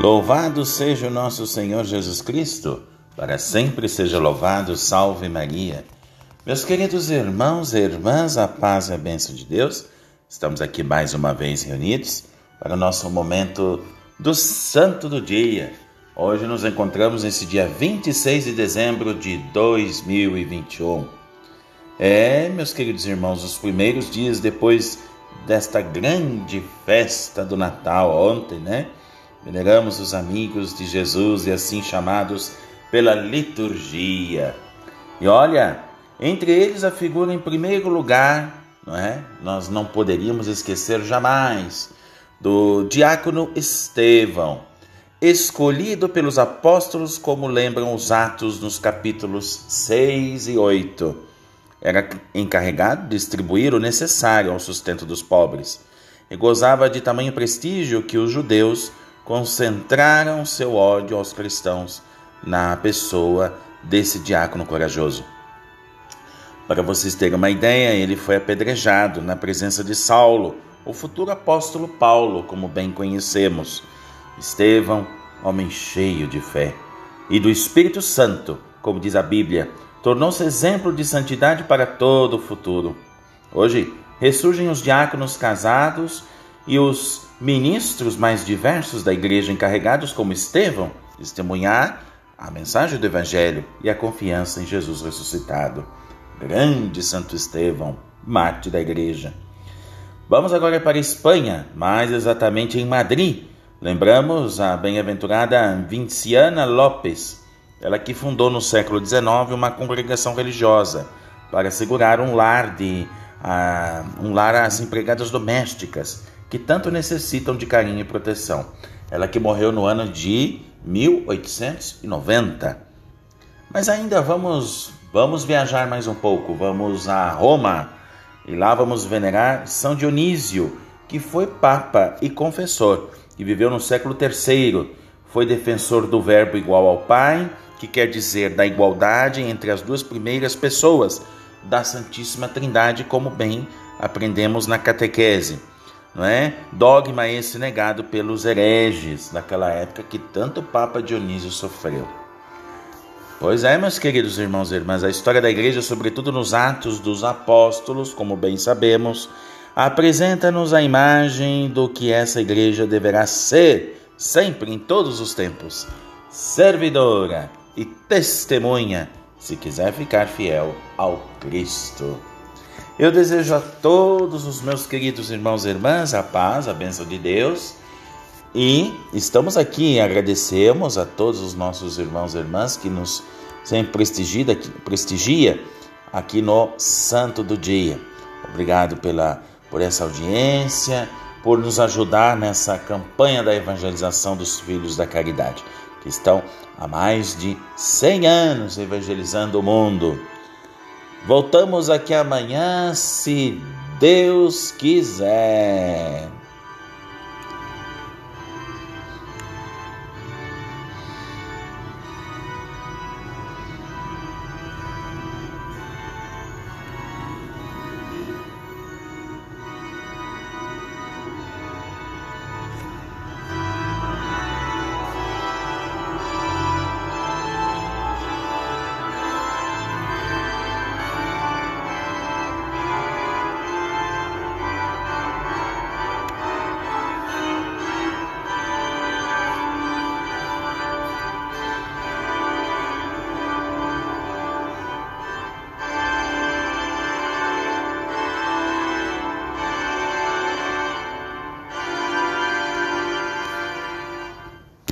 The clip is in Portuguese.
Louvado seja o nosso Senhor Jesus Cristo, para sempre seja louvado, salve Maria. Meus queridos irmãos e irmãs, a paz e a bênção de Deus, estamos aqui mais uma vez reunidos para o nosso momento do Santo do Dia. Hoje nos encontramos nesse dia 26 de dezembro de 2021. É, meus queridos irmãos, os primeiros dias depois desta grande festa do Natal ontem, né? Veneramos os amigos de Jesus e assim chamados pela liturgia. E olha, entre eles a figura em primeiro lugar, não é? Nós não poderíamos esquecer jamais do diácono Estevão, escolhido pelos apóstolos, como lembram os Atos nos capítulos 6 e 8. Era encarregado de distribuir o necessário ao sustento dos pobres e gozava de tamanho prestígio que os judeus concentraram seu ódio aos cristãos na pessoa desse diácono corajoso. Para vocês terem uma ideia, ele foi apedrejado na presença de Saulo, o futuro apóstolo Paulo, como bem conhecemos. Estevão, homem cheio de fé e do Espírito Santo, como diz a Bíblia, tornou-se exemplo de santidade para todo o futuro. Hoje ressurgem os diáconos casados e os ministros mais diversos da igreja encarregados como Estevão testemunhar a mensagem do evangelho e a confiança em Jesus ressuscitado. Grande Santo Estevão, mate da igreja. Vamos agora para a Espanha, mais exatamente em Madrid. Lembramos a bem-aventurada Vinciana Lopes, ela que fundou no século XIX uma congregação religiosa para assegurar um lar de uh, um lar às empregadas domésticas que tanto necessitam de carinho e proteção. Ela que morreu no ano de 1890. Mas ainda vamos vamos viajar mais um pouco, vamos a Roma e lá vamos venerar São Dionísio, que foi papa e confessor, que viveu no século III, foi defensor do verbo igual ao Pai, que quer dizer da igualdade entre as duas primeiras pessoas da Santíssima Trindade, como bem aprendemos na catequese é? Dogma esse negado pelos hereges daquela época que tanto o Papa Dionísio sofreu. Pois é, meus queridos irmãos e irmãs, a história da igreja, sobretudo nos Atos dos Apóstolos, como bem sabemos, apresenta-nos a imagem do que essa igreja deverá ser sempre em todos os tempos: servidora e testemunha, se quiser ficar fiel ao Cristo. Eu desejo a todos os meus queridos irmãos e irmãs a paz, a bênção de Deus. E estamos aqui e agradecemos a todos os nossos irmãos e irmãs que nos sempre prestigia, prestigia aqui no Santo do Dia. Obrigado pela, por essa audiência, por nos ajudar nessa campanha da evangelização dos filhos da caridade, que estão há mais de 100 anos evangelizando o mundo. Voltamos aqui amanhã, se Deus quiser.